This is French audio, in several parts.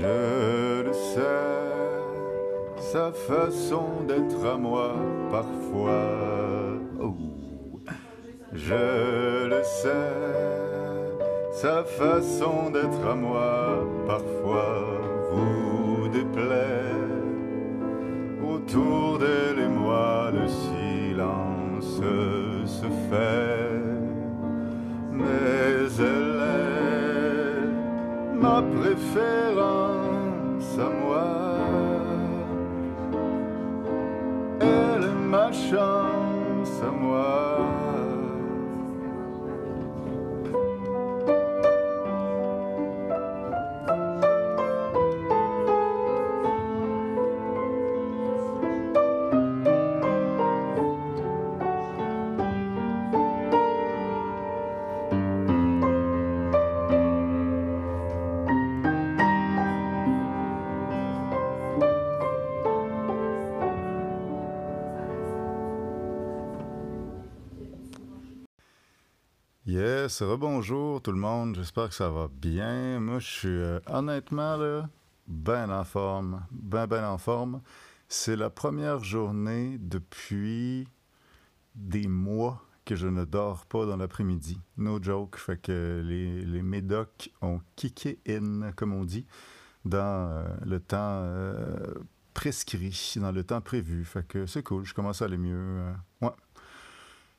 Je le sais, sa façon d'être à moi parfois. Oh. Je le sais, sa façon d'être à moi parfois vous déplaît. Autour d'elle et moi, le silence se fait. Mais ma préférence à moi. Elle est ma chance à moi. Yes, rebonjour tout le monde, j'espère que ça va bien. Moi, je suis euh, honnêtement là, ben en forme, ben ben en forme. C'est la première journée depuis des mois que je ne dors pas dans l'après-midi. No joke, fait que les, les médocs ont kické in, comme on dit, dans euh, le temps euh, prescrit, dans le temps prévu. Fait que c'est cool, je commence à aller mieux. ouais.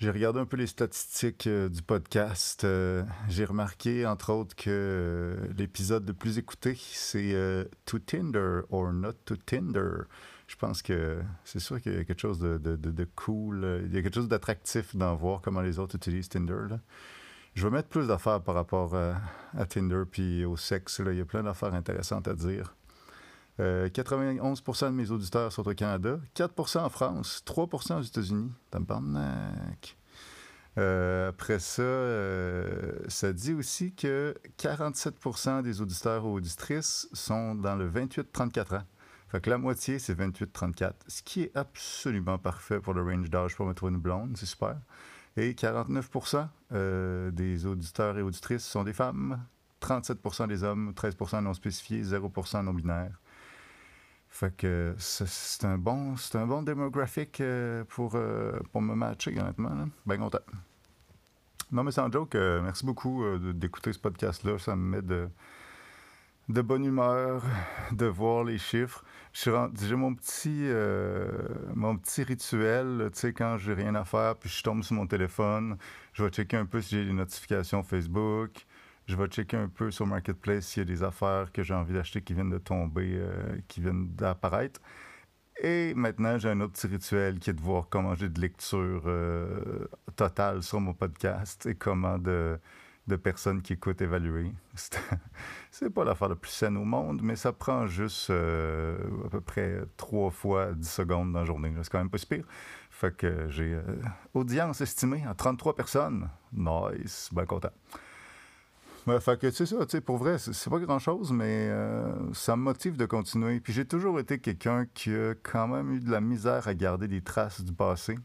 J'ai regardé un peu les statistiques euh, du podcast. Euh, J'ai remarqué, entre autres, que euh, l'épisode le plus écouté, c'est To Tinder or Not to Tinder. Je pense que c'est sûr qu'il y a quelque chose de, de- de- cool. Il y a quelque chose d'attractif d'en voir comment les autres utilisent Tinder. Je vais mettre plus d'affaires par rapport à Tinder puis au sexe. Il y a plein d'affaires intéressantes à dire. Euh, 91% de mes auditeurs sont au Canada, 4% en France, 3% aux États-Unis. Tabarnak. Euh, après ça, euh, ça dit aussi que 47% des auditeurs ou auditrices sont dans le 28-34 ans. Fait que la moitié, c'est 28-34, ce qui est absolument parfait pour le range d'âge pour me trouver une blonde, c'est super. Et 49 euh, des auditeurs et auditrices sont des femmes, 37% des hommes, 13% non spécifiés, 0% non binaires. Fait que c'est un bon, c'est un bon démographique euh, pour, euh, pour me matcher, honnêtement. Ben content. Non, mais sans joke, euh, merci beaucoup d'écouter ce podcast-là. Ça me met de, de bonne humeur de voir les chiffres. J'ai mon petit, mon petit rituel, tu sais, quand j'ai rien à faire, puis je tombe sur mon téléphone, je vais checker un peu si j'ai des notifications Facebook. Je vais checker un peu sur Marketplace s'il y a des affaires que j'ai envie d'acheter qui viennent de tomber, euh, qui viennent d'apparaître. Et maintenant, j'ai un autre petit rituel qui est de voir comment j'ai de lecture euh, totale sur mon podcast et comment de, personnes qui écoutent évaluer. C'est- pas l'affaire la plus saine au monde, mais ça prend juste euh, à peu près trois fois 10 secondes dans la journée. C'est quand même pas si pire. Fait que j'ai audience estimée à 33 personnes. Nice, bien content. Fait que c'est ça, tu sais, pour vrai, c'est pas grand-chose, mais euh, ça me motive de continuer. Puis j'ai toujours été quelqu'un qui a quand même eu de la misère à garder des traces du passé.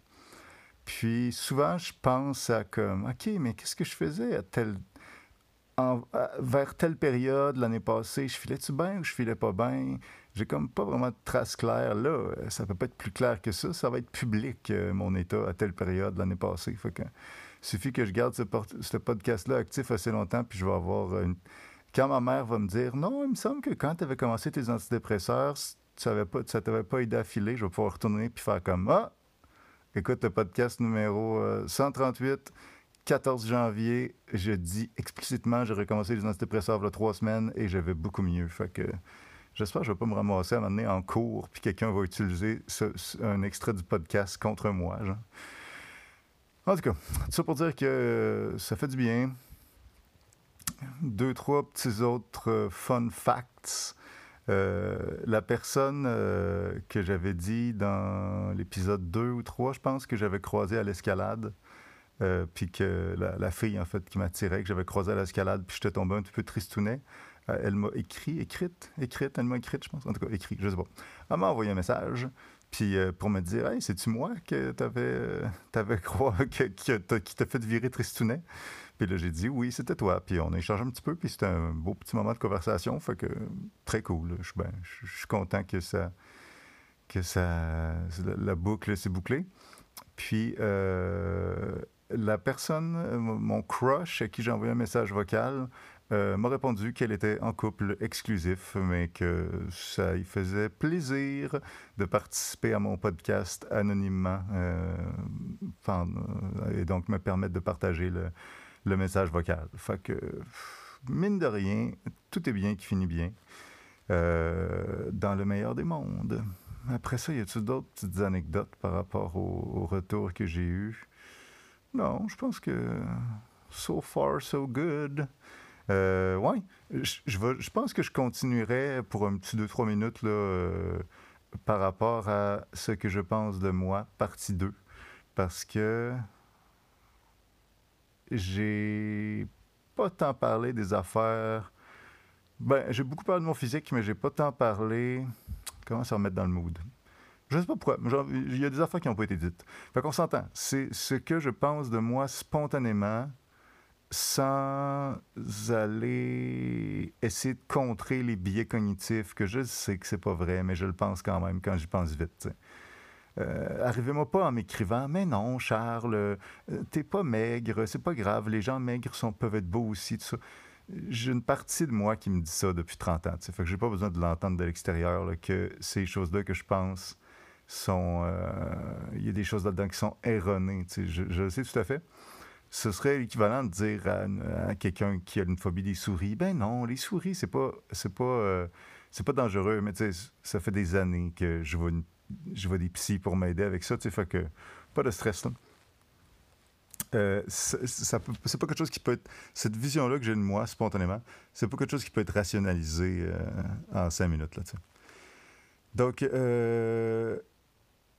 Puis souvent, je pense à comme, OK, mais qu'est-ce que je faisais à tel, en- vers telle période l'année passée? Je filais-tu bien ou je filais pas bien? J'ai comme pas vraiment de traces claires. Là, ça peut pas être plus clair que ça. Ça va être public, euh, mon état, à telle période l'année passée. Suffit que je garde ce, podcast-là actif assez longtemps, puis je vais avoir une... Quand ma mère va me dire « Non, il me semble que quand tu avais commencé tes antidépresseurs, tu savais pas, ça t'avait pas aidé à filer. » Je vais pouvoir retourner puis faire comme « Ah! Écoute le podcast numéro euh, 138, 14 janvier. Je dis explicitement, j'ai recommencé les antidépresseurs il y a trois semaines et je vais beaucoup mieux. » Fait que j'espère que je vais pas me ramasser à m'amener en cours puis quelqu'un va utiliser un extrait du podcast contre moi. En tout cas, tout ça pour dire que euh, ça fait du bien. Deux, trois petits autres euh, fun facts. Euh, la personne que j'avais dit dans l'épisode 2 ou 3, je pense, que j'avais croisé à l'escalade, puis que la, fille, en fait, qui m'attirait, que j'avais croisé à l'escalade, puis j'étais tombé un petit peu tristounet, elle m'a écrit, écrite, écrite, elle m'a écrite, je pense, en tout cas, écrit, je sais pas. Elle m'a envoyé un message, puis euh, pour me dire, hey, c'est-tu moi que t'avais, euh, t'avais que, qui t'a fait virer tristounet? Puis là, j'ai dit oui, c'était toi. Puis on a échangé un petit peu, puis c'était un beau petit moment de conversation. Fait que très cool. Je suis ben, content que ça. que ça. La, boucle s'est bouclée. Puis euh, la personne, mon crush à qui j'ai envoyé un message vocal, euh, m'a répondu qu'elle était en couple exclusif, mais que ça lui faisait plaisir de participer à mon podcast anonymement euh, euh, et donc me permettre de partager le, message vocal. Fait que, mine de rien, tout est bien qui finit bien dans le meilleur des mondes. Après ça, y a-t-il d'autres petites anecdotes par rapport au, au retour que j'ai eu? Non, je pense que so far, so good. Euh, je, je, pense que je continuerai pour un petit 2-3 minutes là, euh, par rapport à ce que je pense de moi, partie 2. Parce que j'ai pas tant parlé des affaires. Ben, j'ai beaucoup parlé de mon physique, mais j'ai pas tant parlé. Comment se remettre dans le mood? Je sais pas pourquoi. il y a des affaires qui n'ont pas été dites. Fait qu'on s'entend. C'est ce que je pense de moi spontanément sans aller essayer de contrer les biais cognitifs, que je sais que c'est pas vrai, mais je le pense quand même quand j'y pense vite. Euh, arrivez-moi pas en m'écrivant Mais non, Charles, euh, t'es pas maigre, c'est pas grave, les gens maigres peuvent être beaux aussi, tout ça. J'ai une partie de moi qui me dit ça depuis 30 ans. Fait que j'ai pas besoin de l'entendre de l'extérieur, que ces choses-là que je pense sont. Euh, il y a des choses là-dedans qui sont erronées. Je le sais tout à fait ce serait l'équivalent de dire à, quelqu'un qui a une phobie des souris, ben non, les souris, c'est pas, c'est pas, euh, c'est pas dangereux, mais tu sais, ça fait des années que je vois, je vois des psys pour m'aider avec ça, tu fait que pas de stress, là. Euh, c'est pas quelque chose qui peut. Cette vision-là que j'ai de moi, spontanément, c'est pas quelque chose qui peut être rationalisé euh, en cinq minutes. Là, Donc,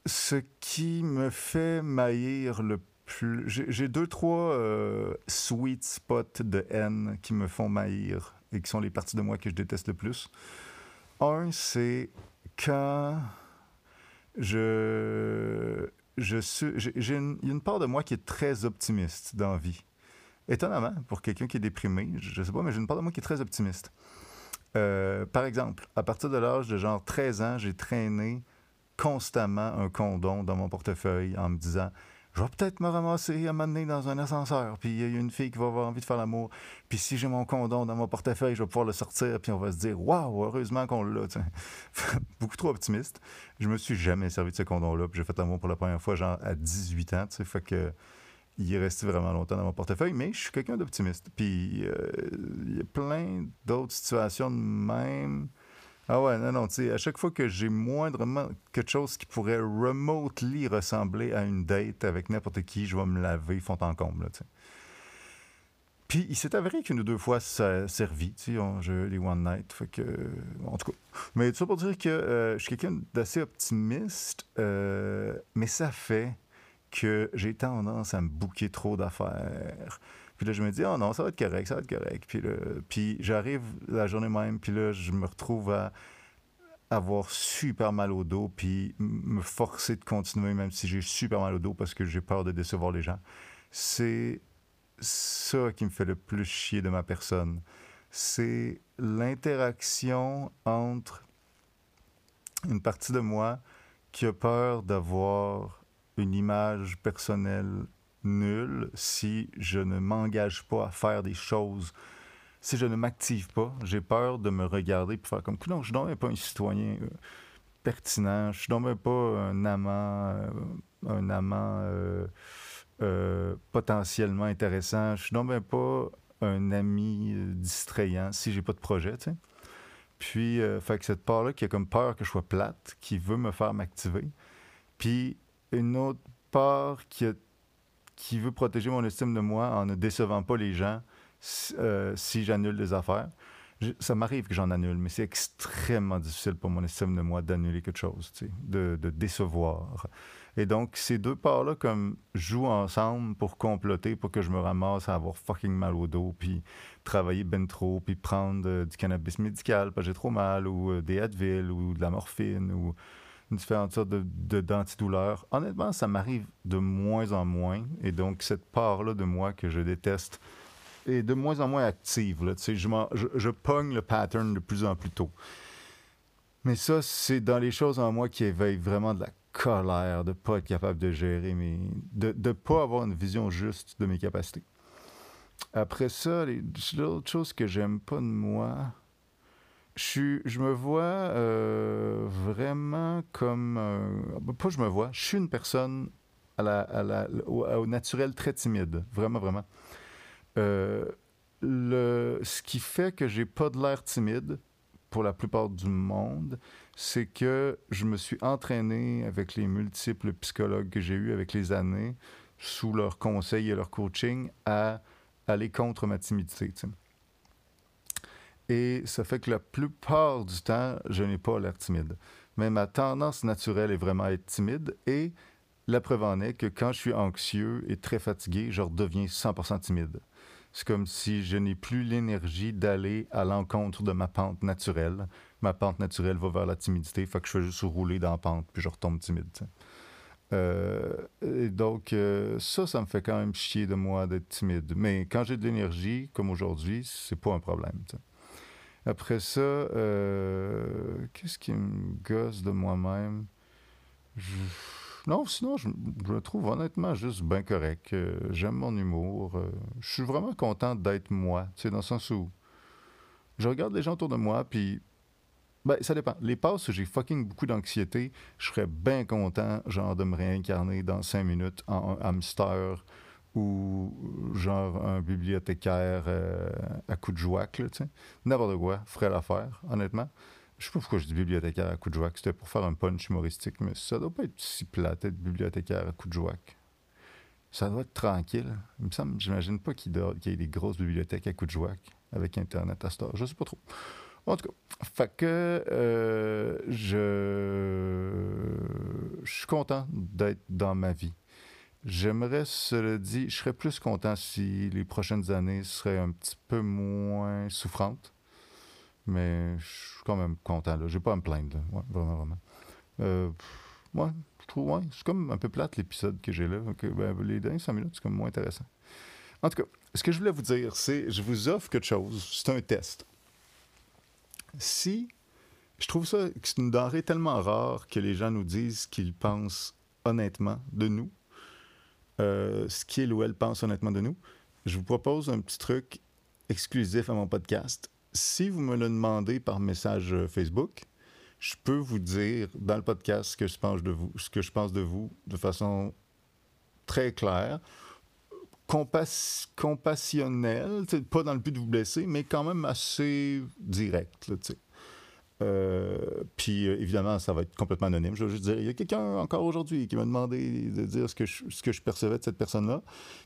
ce qui me fait maillir le j'ai deux, trois euh, sweet spots de haine qui me font maillir et qui sont les parties de moi que je déteste le plus. Un, c'est quand je. je suis, j'ai une, une part de moi qui est très optimiste dans la vie. Étonnamment, pour quelqu'un qui est déprimé, je sais pas, mais j'ai une part de moi qui est très optimiste. Euh, par exemple, à partir de l'âge de genre 13 ans, j'ai traîné constamment un condom dans mon portefeuille en me disant je vais peut-être me ramasser à m'amener dans un ascenseur, puis il y a une fille qui va avoir envie de faire l'amour, puis si j'ai mon condom dans mon portefeuille, je vais pouvoir le sortir, puis on va se dire waouh, heureusement qu'on l'a. Beaucoup trop optimiste. Je me suis jamais servi de ce condom-là, puis j'ai fait l'amour pour la première fois, genre à 18 ans, tu sais, fait que il est resté vraiment longtemps dans mon portefeuille, mais je suis quelqu'un d'optimiste. Puis euh, il y a plein d'autres situations de même ah ouais, non, non, tu sais, à chaque fois que j'ai moindrement quelque chose qui pourrait remotely ressembler à une date avec n'importe qui, je vais me laver fond en comble, tu sais. Puis il s'est avéré qu'une ou deux fois ça a servi, tu sais, on, les one night, fait que, en tout cas. Mais tout ça pour dire que euh, je suis quelqu'un d'assez optimiste, euh, mais ça fait que j'ai tendance à me bouquer trop d'affaires. Puis là, je me dis, oh non, ça va être correct, ça va être correct. Puis, puis j'arrive la journée même, puis là, je me retrouve à avoir super mal au dos, puis me forcer de continuer, même si j'ai super mal au dos parce que j'ai peur de décevoir les gens. C'est ça qui me fait le plus chier de ma personne. C'est l'interaction entre une partie de moi qui a peur d'avoir une image personnelle nul si je ne m'engage pas à faire des choses. Si je ne m'active pas, j'ai peur de me regarder et faire comme non, je suis pas un citoyen euh, pertinent, je suis donc pas un amant, euh, un amant euh, potentiellement intéressant, je suis donc pas un ami distrayant si j'ai pas de projet. Puis, fait que cette part-là qui a comme peur que je sois plate, qui veut me faire m'activer. Puis, une autre part qui a qui veut protéger mon estime de moi en ne décevant pas les gens euh, si j'annule des affaires. ça m'arrive que j'en annule, mais c'est extrêmement difficile pour mon estime de moi d'annuler quelque chose, de, de, décevoir. Et donc, ces deux parts-là, comme, jouent ensemble pour comploter, pour que je me ramasse à avoir fucking mal au dos, puis travailler ben trop, puis prendre euh, du cannabis médical parce que j'ai trop mal, ou euh, des Advil, ou de la morphine, ou différentes sortes de, d'antidouleurs. Honnêtement, ça m'arrive de moins en moins. Et donc, cette part-là de moi que je déteste est de moins en moins active. Là, je, je, je pogne le pattern de plus en plus tôt. Mais ça, c'est dans les choses en moi qui éveillent vraiment de la colère, de ne pas être capable de gérer, mais de ne pas avoir une vision juste de mes capacités. Après ça, l'autre chose que j'aime pas de moi, je, me vois euh, vraiment comme. Euh, pas je me vois, je suis une personne à la, à la, au, naturel très timide. Vraiment, vraiment. Euh, ce qui fait que j'ai pas de l'air timide pour la plupart du monde, c'est que je me suis entraîné avec les multiples psychologues que j'ai eus avec les années, sous leurs conseils et leur coaching, à aller contre ma timidité. Et ça fait que la plupart du temps, je n'ai pas l'air timide. Mais ma tendance naturelle est vraiment à être timide. Et la preuve en est que quand je suis anxieux et très fatigué, je redeviens 100% timide. C'est comme si je n'ai plus l'énergie d'aller à l'encontre de ma pente naturelle. Ma pente naturelle va vers la timidité, fait que je fais juste rouler dans la pente, puis je retombe timide. Euh, donc, euh, ça, ça me fait quand même chier de moi d'être timide. Mais quand j'ai de l'énergie, comme aujourd'hui, c'est pas un problème. Après ça, euh, qu'est-ce qui me gosse de moi-même? Non, sinon, je, me trouve honnêtement juste bien correct. J'aime mon humour. je suis vraiment content d'être moi, tu sais, dans le sens où je regarde les gens autour de moi, puis ben, ça dépend. Les passes où j'ai fucking beaucoup d'anxiété, je serais bien content, genre, de me réincarner dans cinq minutes en un hamster ou genre un bibliothécaire euh, à coup de tu sais. N'importe quoi, ferait l'affaire, honnêtement. Je sais pas pourquoi je dis bibliothécaire à coup de joie, c'était pour faire un punch humoristique, mais ça doit pas être si plate, être bibliothécaire à coup de joie. Ça doit être tranquille. Il me j'imagine pas qu'il y ait des grosses bibliothèques à coup de joie avec Internet à ce Je sais pas trop. En tout cas, fait que euh, je suis content d'être dans ma vie. J'aimerais, cela dit, je serais plus content si les prochaines années seraient un petit peu moins souffrantes. Mais je suis quand même content. Je n'ai pas à me plaindre. Ouais, vraiment, vraiment. Euh, ouais, je trouve, ouais, c'est comme un peu plate l'épisode que j'ai là. Ben, les dernières cinq minutes, c'est comme moins intéressant. En tout cas, ce que je voulais vous dire, c'est je vous offre quelque chose. C'est un test si je trouve ça que c'est une denrée tellement rare que les gens nous disent qu'ils pensent honnêtement de nous, euh, ce qu'il ou elle pense honnêtement de nous, je vous propose un petit truc exclusif à mon podcast. Si vous me le demandez par message euh, Facebook, je peux vous dire dans le podcast ce que je pense de vous, ce que je pense de vous de façon très claire, compassionnelle, pas dans le but de vous blesser, mais quand même assez direct. Euh, puis euh, évidemment, ça va être complètement anonyme. Je vais juste dire, il y a quelqu'un encore aujourd'hui qui m'a demandé de dire ce que, je, ce que je percevais de cette personne-là.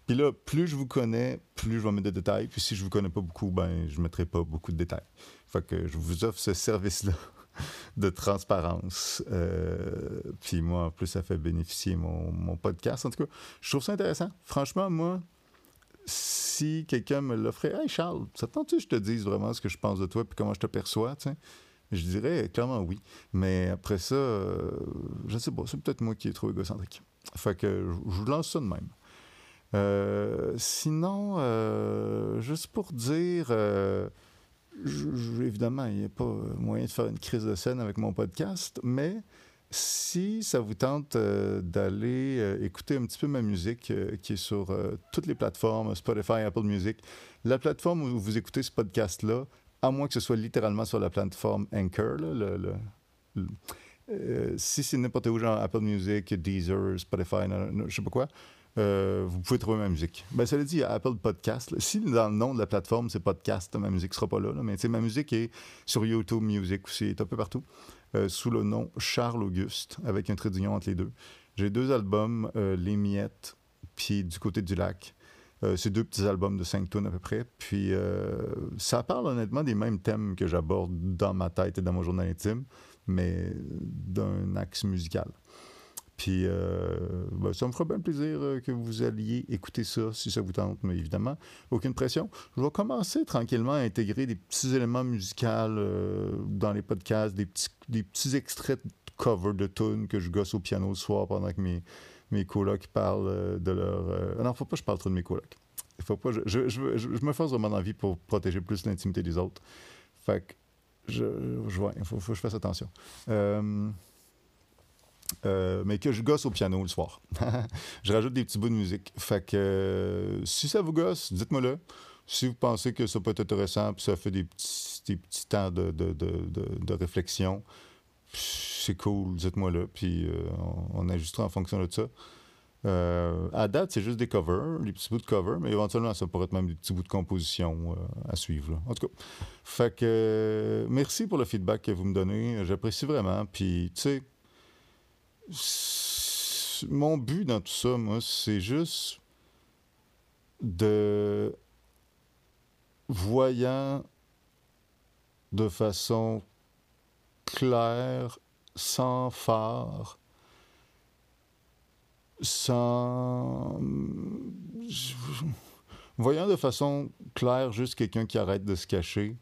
Puis là, plus je vous connais, plus je vais mettre de détails. Puis si je vous connais pas beaucoup, ben je mettrai pas beaucoup de détails. Fait que je vous offre ce service-là de transparence. Euh, puis moi, en plus, ça fait bénéficier mon, mon, podcast. En tout cas, je trouve ça intéressant. Franchement, moi, si quelqu'un me l'offrait, Hey Charles, ça tente que je te dise vraiment ce que je pense de toi puis comment je te perçois, tu? Je dirais clairement oui. Mais après ça, euh, je ne sais pas, c'est peut-être moi qui est trop égocentrique. Fait que je vous lance ça de même. Euh, sinon, juste pour dire évidemment, il n'y a pas moyen de faire une crise de scène avec mon podcast, mais si ça vous tente euh, d'aller euh, écouter un petit peu ma musique euh, qui est sur toutes les plateformes, Spotify, Apple Music, la plateforme où vous écoutez ce podcast-là, à moins que ce soit littéralement sur la plateforme Anchor, si c'est n'importe où, genre Apple Music, Deezer, Spotify, je ne sais pas quoi, euh, vous pouvez trouver ma musique. Ben, cela dit, il y a Apple Podcast. Si dans le nom de la plateforme, c'est podcast, ma musique sera pas là. là mais ma musique est sur YouTube Music aussi, un peu partout, euh, sous le nom Charles Auguste, avec un trait d'union entre les deux. J'ai deux albums, euh, Les Miettes, puis Du côté du lac. C'est deux petits albums de cinq tonnes à peu près. Puis ça parle honnêtement des mêmes thèmes que j'aborde dans ma tête et dans mon journal intime, mais d'un axe musical. Puis euh, ben, ça me fera bien plaisir euh, que vous alliez écouter ça si ça vous tente, mais évidemment, aucune pression. Je vais commencer tranquillement à intégrer des petits éléments musicaux euh, dans les podcasts, des petits, des petits extraits de cover de tunes que je gosse au piano le soir pendant que mes, mes colocs parlent de leur. non, faut pas que je parle trop de mes colocs. faut pas, je, me force vraiment envie pour protéger plus l'intimité des autres. Fait que je, je il faut, faut, que je fasse attention. Euh, euh, mais que je gosse au piano le soir. je rajoute des petits bouts de musique. Fait que euh, si ça vous gosse, dites-moi-le. Si vous pensez que ça peut être intéressant, puis ça fait des petits, temps de réflexion, c'est cool, dites-moi-le. Puis on, on, ajustera en fonction de ça. Euh, à date, c'est juste des covers, des petits bouts de covers, mais éventuellement, ça pourrait être même des petits bouts de composition euh, à suivre. Là. En tout cas, fait euh, merci pour le feedback que vous me donnez. J'apprécie vraiment. Puis, tu sais, mon but dans tout ça, moi, c'est juste de voyant de façon claire, sans phare, sans. Voyant de façon claire juste quelqu'un qui arrête de se cacher,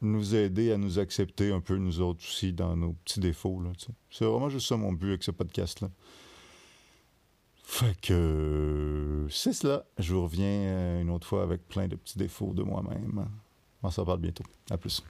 nous aider à nous accepter un peu, nous autres aussi, dans nos petits défauts. C'est vraiment juste ça mon but avec ce podcast-là. Fait que c'est cela. Je vous reviens une autre fois avec plein de petits défauts de moi-même. On s'en parle bientôt. À plus.